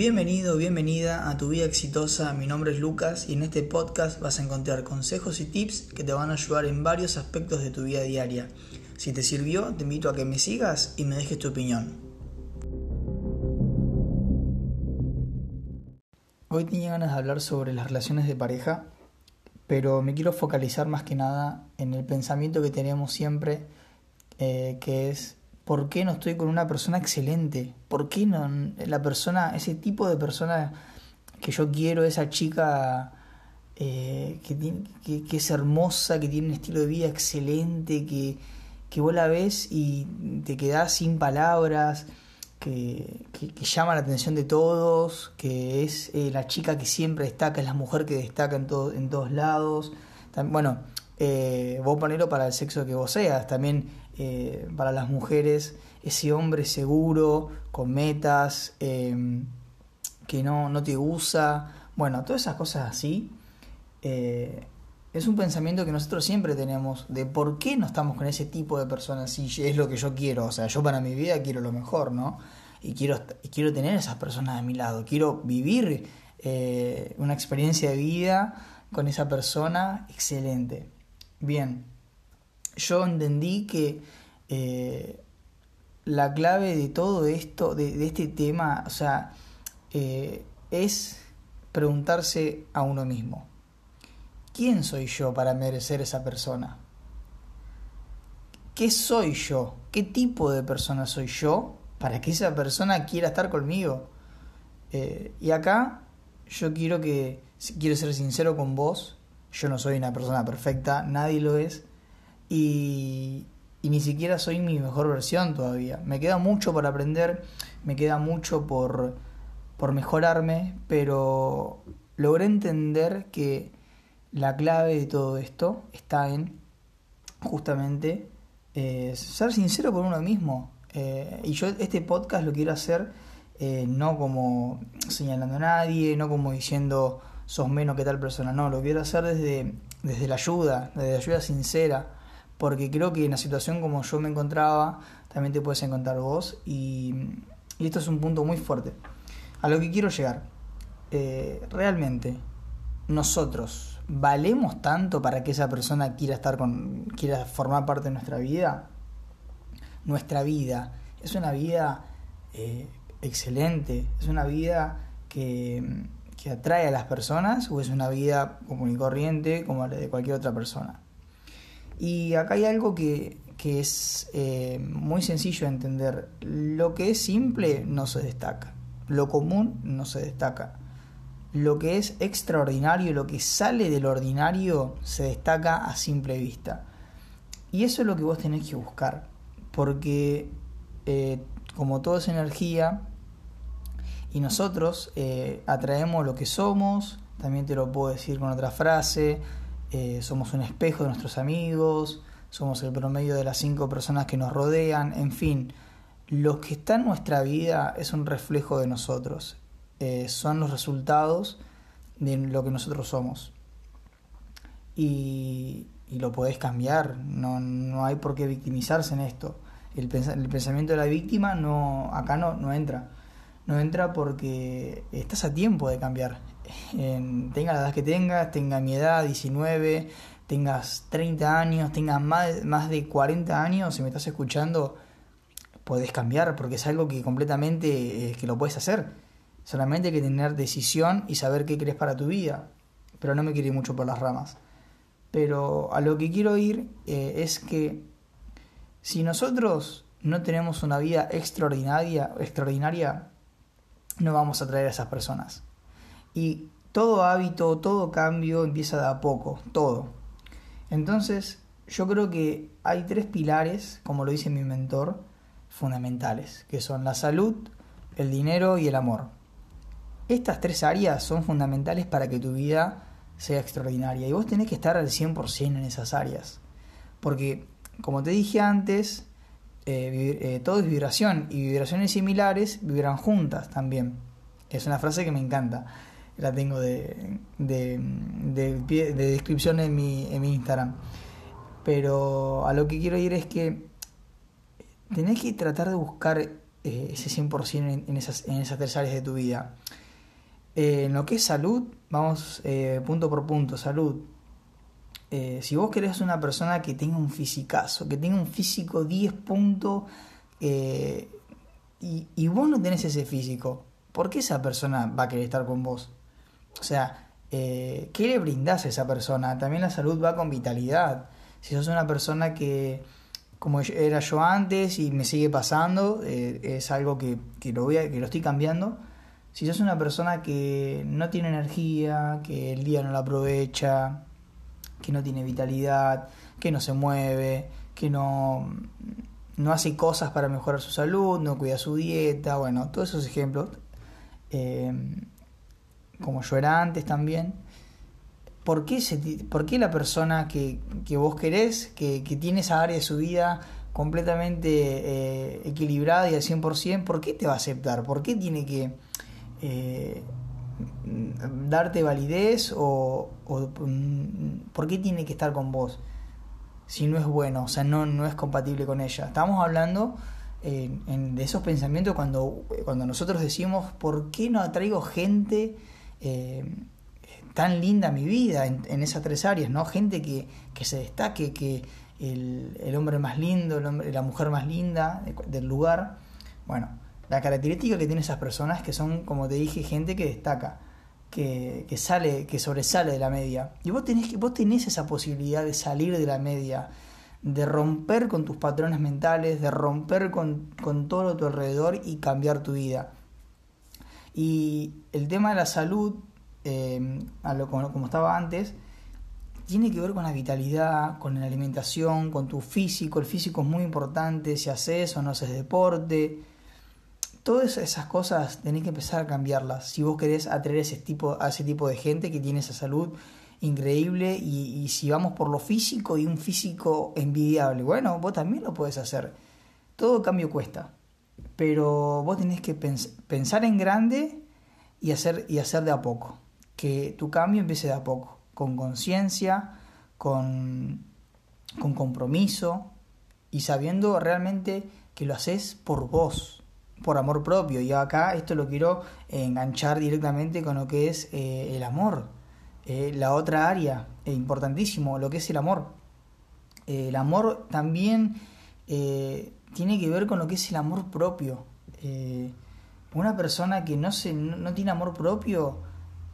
Bienvenido, bienvenida a tu vida exitosa. Mi nombre es Lucas y en este podcast vas a encontrar consejos y tips que te van a ayudar en varios aspectos de tu vida diaria. Si te sirvió, te invito a que me sigas y me dejes tu opinión. Hoy tenía ganas de hablar sobre las relaciones de pareja, pero me quiero focalizar más que nada en el pensamiento que tenemos siempre, eh, que es ¿por qué no estoy con una persona excelente? ¿Por qué no la persona, ese tipo de persona que yo quiero, esa chica eh, que, que, es hermosa, que tiene un estilo de vida excelente, que, que vos la ves y te quedás sin palabras, que, llama la atención de todos, que es eh, la chica que siempre destaca, es la mujer que destaca en, todo, en todos lados. bueno, eh, vos ponelo para el sexo que vos seas, también eh, para las mujeres, ese hombre seguro, con metas, em, que no, no te usa, bueno, todas esas cosas así, eh, es un pensamiento que nosotros siempre tenemos de por qué no estamos con ese tipo de personas si es lo que yo quiero, o sea, yo para mi vida quiero lo mejor, ¿no? Y quiero, quiero tener esas personas a mi lado, quiero vivir eh, una experiencia de vida con esa persona excelente. Bien, yo entendí que eh, la clave de todo esto, de, este tema, o sea, eh, es preguntarse a uno mismo, ¿quién soy yo para merecer esa persona? ¿Qué soy yo? ¿Qué tipo de persona soy yo para que esa persona quiera estar conmigo? Eh, y acá yo quiero que, quiero ser sincero con vos, yo no soy una persona perfecta, nadie lo es, y, ni siquiera soy mi mejor versión todavía. Me queda mucho por aprender, me queda mucho por, por mejorarme, pero logré entender que la clave de todo esto está en justamente eh, ser sincero con uno mismo. Eh, y yo este podcast lo quiero hacer eh, no como señalando a nadie, no como diciendo sos menos que tal persona, no, lo quiero hacer desde, desde la ayuda, desde la ayuda sincera porque creo que en la situación como yo me encontraba, también te puedes encontrar vos, y, esto es un punto muy fuerte. A lo que quiero llegar, eh, realmente, nosotros, ¿valemos tanto para que esa persona quiera estar con, quiera formar parte de nuestra vida? Nuestra vida es una vida eh, excelente, es una vida que, que atrae a las personas o es una vida común y corriente como la de cualquier otra persona. Y acá hay algo que, es eh, muy sencillo de entender. Lo que es simple no se destaca. Lo común no se destaca. Lo que es extraordinario, lo que sale del ordinario, se destaca a simple vista. Y eso es lo que vos tenés que buscar. Porque eh, como todo es energía, y nosotros eh, atraemos lo que somos, también te lo puedo decir con otra frase, eh, somos un espejo de nuestros amigos, somos el promedio de las cinco personas que nos rodean, en fin, lo que está en nuestra vida es un reflejo de nosotros, eh, son los resultados de lo que nosotros somos. Y, lo podés cambiar, no, no, hay por qué victimizarse en esto. El, el pensamiento de la víctima no, acá no, no entra. No entra porque estás a tiempo de cambiar tenga la edad que tengas, tenga mi edad, 19, tengas 30 años, tengas más, más de 40 años, si me estás escuchando, puedes cambiar porque es algo que completamente eh, que lo puedes hacer. Solamente hay que tener decisión y saber qué crees para tu vida. Pero no me quiero ir mucho por las ramas. Pero a lo que quiero ir eh, es que si nosotros no tenemos una vida extraordinaria, extraordinaria, no vamos a atraer a esas personas. Y todo hábito, todo cambio empieza de a poco, todo. Entonces, yo creo que hay tres pilares, como lo dice mi mentor, fundamentales, que son la salud, el dinero y el amor. Estas tres áreas son fundamentales para que tu vida sea extraordinaria y vos tenés que estar al 100% en esas áreas. Porque, como te dije antes, eh, eh, todo es vibración y vibraciones similares vibran juntas también. Es una frase que me encanta la tengo de, de, de, descripción en mi, en mi Instagram. Pero a lo que quiero ir es que tenés que tratar de buscar eh, ese 100% en, esas, en esas áreas de tu vida. Eh, en lo que es salud, vamos eh, punto por punto, salud. si vos querés una persona que tenga un fisicazo, que tenga un físico 10 puntos y, y, vos no tenés ese físico, ¿por qué esa persona va a querer estar con vos? O sea, ¿qué le brindás a esa persona? También la salud va con vitalidad. Si sos una persona que como era yo antes y me sigue pasando, eh, es algo que, lo voy que lo estoy cambiando. Si sos una persona que no tiene energía, que el día no la aprovecha, que no tiene vitalidad, que no se mueve, que no, no hace cosas para mejorar su salud, no cuida su dieta, bueno, todos esos ejemplos, eh, como yo era antes también, ¿por qué, por qué la persona que, vos querés, que, tiene esa área de su vida completamente eh, equilibrada y al 100%, ¿por qué te va a aceptar? ¿Por qué tiene que eh, darte validez o, mm, por qué tiene que estar con vos? Si no es bueno, o sea, no, no es compatible con ella. Estamos hablando eh, de esos pensamientos cuando, cuando nosotros decimos, ¿por qué no atraigo gente? Tan linda mi vida en, esas tres áreas, ¿no? Gente que, se destaque, que el, hombre más lindo, el hombre, la mujer más linda del lugar. Bueno, la característica que tienen esas personas que son, como te dije, gente que destaca, que, sale, que sobresale de la media. Y vos tenés, vos tenés esa posibilidad de salir de la media, de romper con tus patrones mentales, de romper con, con todo a tu alrededor y cambiar tu vida. Y el tema de la salud Em, como, estaba antes, tiene que ver con la vitalidad, con la alimentación, con tu físico. El físico es muy importante, si haces o no haces deporte. Todas esas cosas tenés que empezar a cambiarlas. Si vos querés atraer ese tipo, a ese tipo de gente que tiene esa salud increíble y, si vamos por lo físico y un físico envidiable, bueno, vos también lo puedes hacer. Todo cambio cuesta. Pero vos tenés que pensar en grande y hacer, y hacer de a poco que tu cambio empiece de a poco, con conciencia, con, con compromiso y sabiendo realmente que lo haces por vos, por amor propio. Y acá esto lo quiero enganchar directamente con lo que es eh, el amor, eh, la otra área, eh, importantísimo, lo que es el amor. el amor también tiene que ver con lo que es el amor propio. una persona que no, se, no tiene amor propio,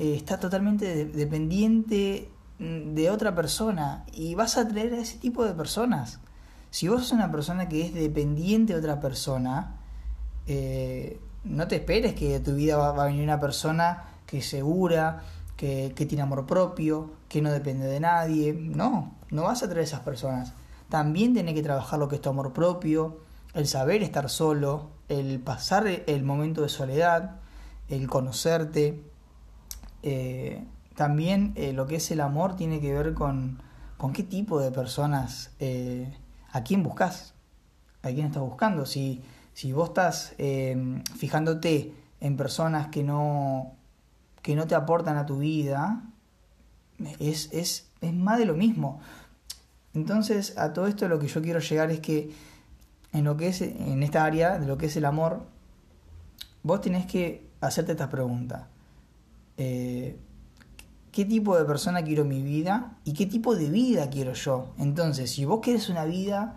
eh, está totalmente dependiente mm, de otra persona y vas a atraer a ese tipo de personas. Si vos sos una persona que es dependiente de otra persona, eh, no te esperes que de tu vida va, a venir una persona que es segura, que, que, tiene amor propio, que no depende de nadie. No, no vas a atraer a esas personas. También tenés que trabajar lo que es tu amor propio, el saber estar solo, el pasar el momento de soledad, el conocerte, eh, también eh, lo que es el amor tiene que ver con, con qué tipo de personas, eh, a quién buscas, a quién estás buscando. Si, si vos estás fijándote en personas que no, que no te aportan a tu vida, es, es, es más de lo mismo. Entonces, a todo esto lo que yo quiero llegar es que en lo que es en esta área de lo que es el amor, vos tenés que hacerte esta pregunta. Eh, qué tipo de persona quiero mi vida y qué tipo de vida quiero yo. Entonces, si vos querés una vida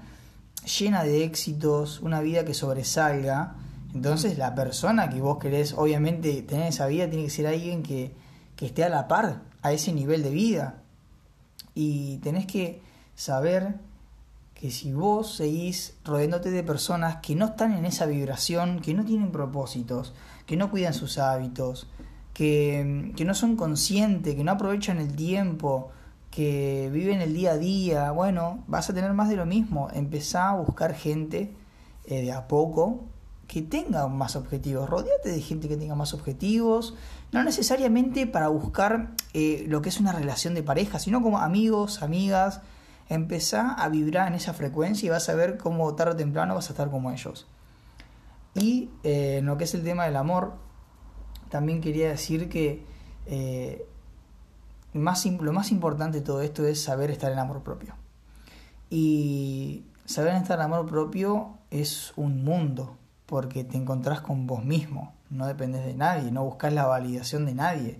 llena de éxitos, una vida que sobresalga, entonces la persona que vos querés, obviamente, tener esa vida tiene que ser alguien que, que esté a la par, a ese nivel de vida. Y tenés que saber que si vos seguís rodeándote de personas que no están en esa vibración, que no tienen propósitos, que no cuidan sus hábitos, que, no son conscientes, que no aprovechan el tiempo, que viven el día a día, bueno, vas a tener más de lo mismo. Empezá a buscar gente eh, de a poco que tenga más objetivos. Rodéate de gente que tenga más objetivos, no necesariamente para buscar eh, lo que es una relación de pareja, sino como amigos, amigas. Empezá a vibrar en esa frecuencia y vas a ver cómo tarde o temprano vas a estar como ellos. Y eh, en lo que es el tema del amor, también quería decir que eh, más, lo más importante de todo esto es saber estar en amor propio. Y saber estar en amor propio es un mundo. porque te encontrás con vos mismo, no dependes de nadie, no buscas la validación de nadie,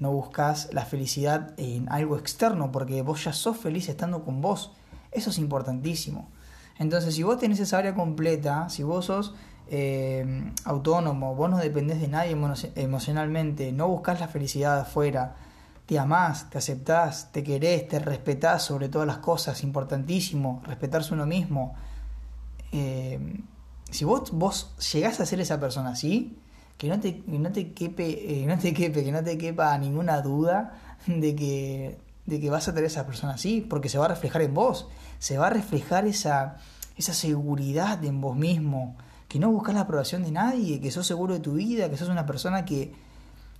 no buscas la felicidad en algo externo, porque vos ya sos feliz estando con vos. Eso es importantísimo. Entonces, si vos tenés esa área completa, si vos sos eh, autónomo, vos no dependés de nadie emocionalmente, no buscas la felicidad afuera, te amás, te aceptás, te querés, te respetás sobre todas las cosas, importantísimo, respetarse uno mismo. Eh, si vos, vos llegás a ser esa persona así, que no te, no te quepe, eh, no te quepe, que no te quepa ninguna duda de que, de que vas a tener esa persona así, porque se va a reflejar en vos, se va a reflejar esa, esa seguridad en vos mismo, que no buscas la aprobación de nadie, que sos seguro de tu vida, que sos una persona que,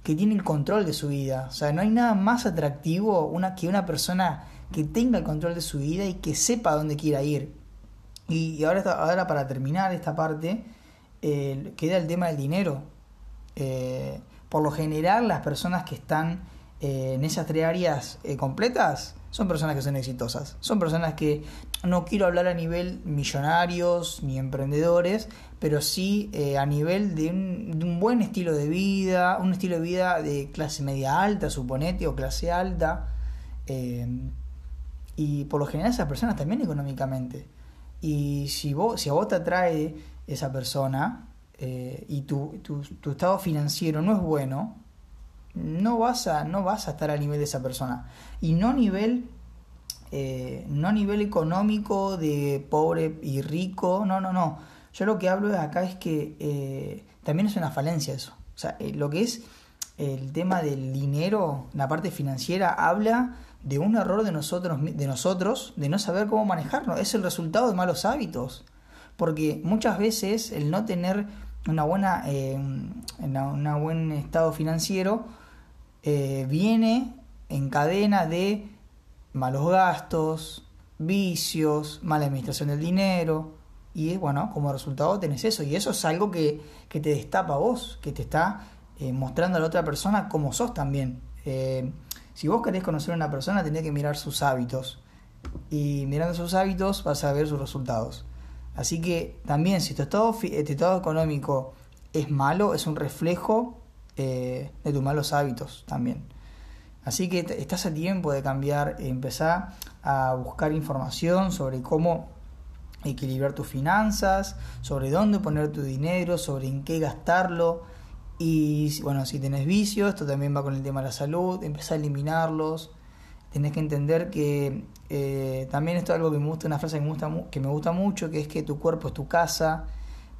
que tiene el control de su vida. O sea, no hay nada más atractivo una, que una persona que tenga el control de su vida y que sepa dónde quiera ir. Y, ahora, ahora para terminar esta parte, eh, queda el tema del dinero. Eh, por lo general, las personas que están eh, en esas tres áreas completas son personas que son exitosas. Son personas que no quiero hablar a nivel millonarios ni emprendedores, pero sí eh, a nivel de un, buen estilo de vida, un estilo de vida de clase media alta, suponete, o clase alta. Eh, y por lo general esas personas también económicamente. Y si, vos, si a vos te atrae esa persona eh, y tu, tu, estado financiero no es bueno, no vas a, no vas a estar a nivel de esa persona. Y no a nivel, eh, no a nivel económico de pobre y rico, no, no, no. Yo lo que hablo acá es que eh, también es una falencia eso. O sea, lo que es el tema del dinero, la parte financiera, habla de un error de nosotros, de nosotros, de no saber cómo manejarlo. Es el resultado de malos hábitos. Porque muchas veces el no tener una buena, una buen estado financiero eh, viene en cadena de malos gastos, vicios, mala administración del dinero. Y bueno, como resultado tenés eso. Y eso es algo que, te destapa a vos, que te está eh, mostrando a la otra persona cómo sos también. Eh, si vos querés conocer a una persona, tenés que mirar sus hábitos. Y mirando sus hábitos vas a ver sus resultados. Así que también si tu estado, tu estado económico es malo, es un reflejo eh, de tus malos hábitos también. Así que estás a tiempo de cambiar, empezar a buscar información sobre cómo equilibrar tus finanzas, sobre dónde poner tu dinero, sobre en qué gastarlo. Y bueno, si tenés vicios, esto también va con el tema de la salud, empezar a eliminarlos. Tenés que entender que eh, también esto es algo que me gusta, una frase que me gusta, que me gusta mucho, que es que tu cuerpo es tu casa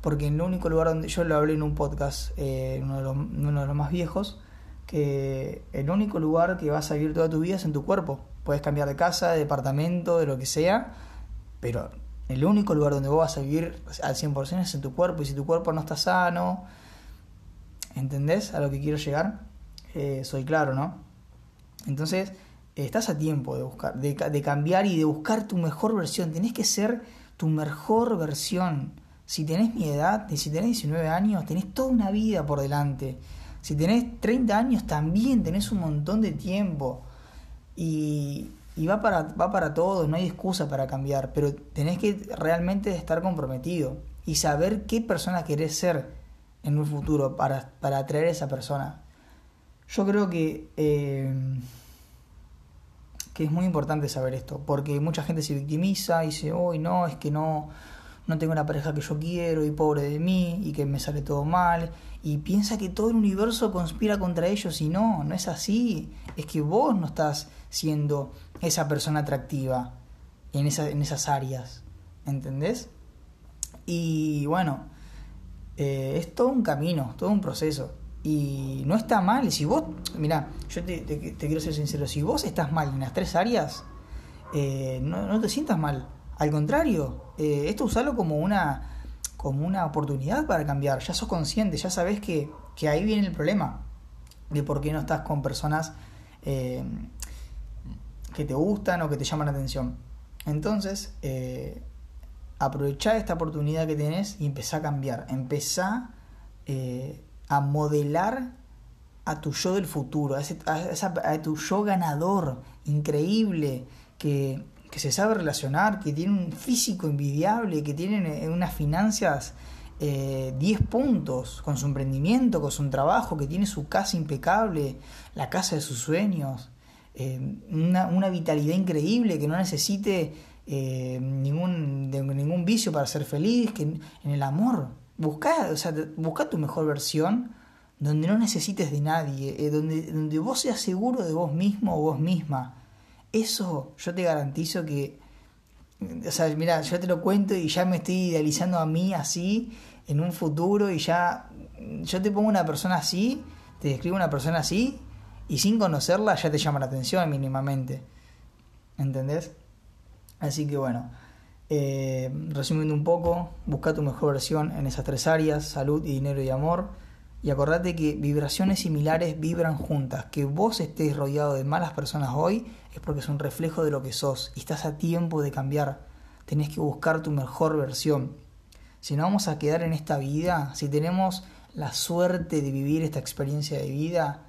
porque en el único lugar donde yo lo hablé en un podcast, eh, uno, de los, más viejos, que el único lugar que vas a vivir toda tu vida es en tu cuerpo. Puedes cambiar de casa, de departamento, de lo que sea, pero el único lugar donde vos vas a vivir al 100% es en tu cuerpo. Y si tu cuerpo no está sano, ¿entendés a lo que quiero llegar? Eh, soy claro, ¿no? Entonces, estás a tiempo de buscar, de, cambiar y de buscar tu mejor versión. Tenés que ser tu mejor versión. Si tenés mi edad, si tenés 19 años, tenés toda una vida por delante. Si tenés 30 años, también tenés un montón de tiempo. Y, va, para, va para todos, no hay excusa para cambiar. Pero tenés que realmente estar comprometido y saber qué persona querés ser en un futuro para, para atraer a esa persona. Yo creo que, eh, es muy importante saber esto, porque mucha gente se victimiza y dice, uy, no, es que no, no tengo una pareja que yo quiero y pobre de mí y que me sale todo mal y piensa que todo el universo conspira contra ellos y no, no es así, es que vos no estás siendo esa persona atractiva en, en esas áreas, ¿entendés? Y bueno, eh, es todo un camino, todo un proceso. Y no está mal. Si vos, mira, yo te, quiero ser sincero, si vos estás mal en las tres áreas, eh, no, te sientas mal al contrario, eh, esto usalo como una, como una oportunidad para cambiar. Ya sos consciente, ya sabes que, ahí viene el problema de por qué no estás con personas eh, que te gustan o que te llaman la atención. Entonces, eh, aprovechá esta oportunidad que tenés y empezá a cambiar. Empezá a modelar a tu yo del futuro, a, a tu yo ganador, increíble, que, que se sabe relacionar, que tiene un físico envidiable, que tiene eh, unas finanzas 10 eh, puntos con su emprendimiento, con su trabajo, que tiene su casa impecable, la casa de sus sueños, eh, una, una, vitalidad increíble, que no necesite eh, ningún, de, ningún vicio para ser feliz, que en, el amor, busca, o sea, busca tu mejor versión donde no necesites de nadie, donde, donde vos seas seguro de vos mismo o vos misma. Eso yo te garantizo que, o sea, mira, yo te lo cuento y ya me estoy idealizando a mí así en un futuro y ya yo te pongo una persona así, te describo una persona así y sin conocerla ya te llama la atención mínimamente. ¿Entendés? Así que bueno, eh, resumiendo un poco, busca tu mejor versión en esas tres áreas, salud, dinero y amor. Y acordate que vibraciones similares vibran juntas. Que vos estés rodeado de malas personas hoy es porque es un reflejo de lo que sos y estás a tiempo de cambiar. Tenés que buscar tu mejor versión si no vamos a quedar en esta vida, si tenemos la suerte de vivir esta experiencia de vida,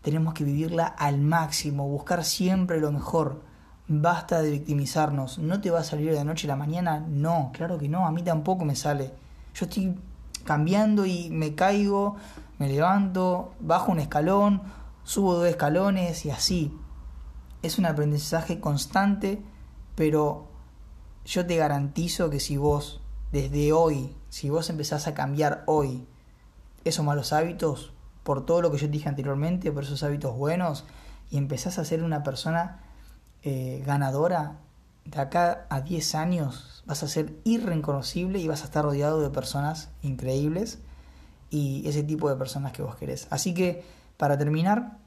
tenemos que vivirla al máximo, buscar siempre lo mejor. Basta de victimizarnos. ¿No te va a salir de la noche a la mañana? No, claro que no, a mí tampoco me sale. Yo estoy cambiando y me caigo, me levanto, bajo un escalón, subo dos escalones y así. Es un aprendizaje constante, pero yo te garantizo que si vos desde hoy, si vos empezás a cambiar hoy esos malos hábitos, por todo lo que yo dije anteriormente, por esos hábitos buenos, y empezás a ser una persona eh, ganadora, de acá a 10 años vas a ser irreconocible y vas a estar rodeado de personas increíbles y ese tipo de personas que vos querés. Así que, para terminar,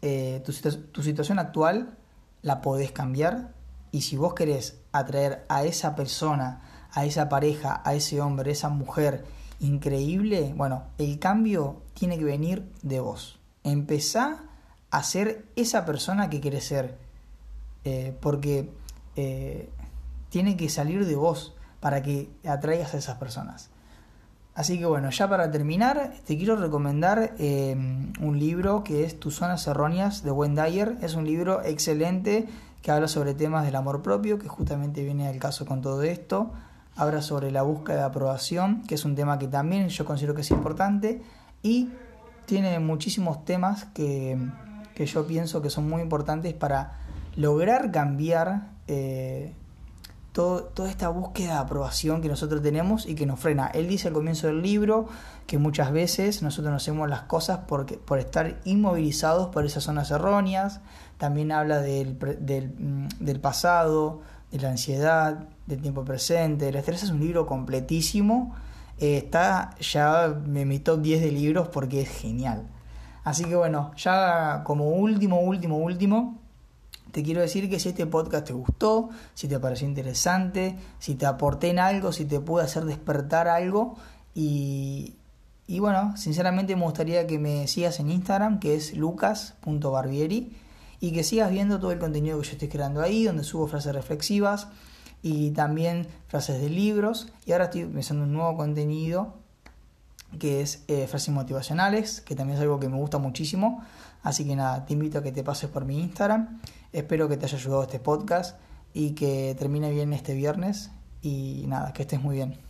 eh, tu, tu situación actual la podés cambiar y si vos querés atraer a esa persona, a esa pareja, a ese hombre, a esa mujer increíble, bueno, el cambio tiene que venir de vos. Empezá a ser esa persona que querés ser, eh, porque eh, tiene que salir de vos para que atraigas a esas personas. Así que bueno, ya para terminar, te quiero recomendar eh, un libro que es Tus zonas erróneas de Wayne Dyer. Es un libro excelente que habla sobre temas del amor propio, que justamente viene al caso con todo esto habla sobre la búsqueda de aprobación, que es un tema que también yo considero que es importante, y tiene muchísimos temas que, yo pienso que son muy importantes para lograr cambiar eh, toda esta búsqueda de aprobación que nosotros tenemos y que nos frena. Él dice al comienzo del libro que muchas veces nosotros no hacemos las cosas porque, por estar inmovilizados por esas zonas erróneas. También habla del, del, mm, del pasado, de la ansiedad, del tiempo presente. El estrés es un libro completísimo. Eh, está ya en mi top 10 de libros porque es genial. Así que bueno, ya como último, último, último, te quiero decir que si este podcast te gustó, si te pareció interesante, si te aporté en algo, si te pude hacer despertar algo y, bueno, sinceramente me gustaría que me sigas en Instagram, que es lucas.barbieri y que sigas viendo todo el contenido que yo estoy creando ahí, donde subo frases reflexivas y también frases de libros. Y ahora estoy empezando un nuevo contenido que es eh, frases motivacionales, que también es algo que me gusta muchísimo. Así que nada, te invito a que te pases por mi Instagram. Espero que te haya ayudado este podcast y que termine bien este viernes. Y nada, que estés muy bien.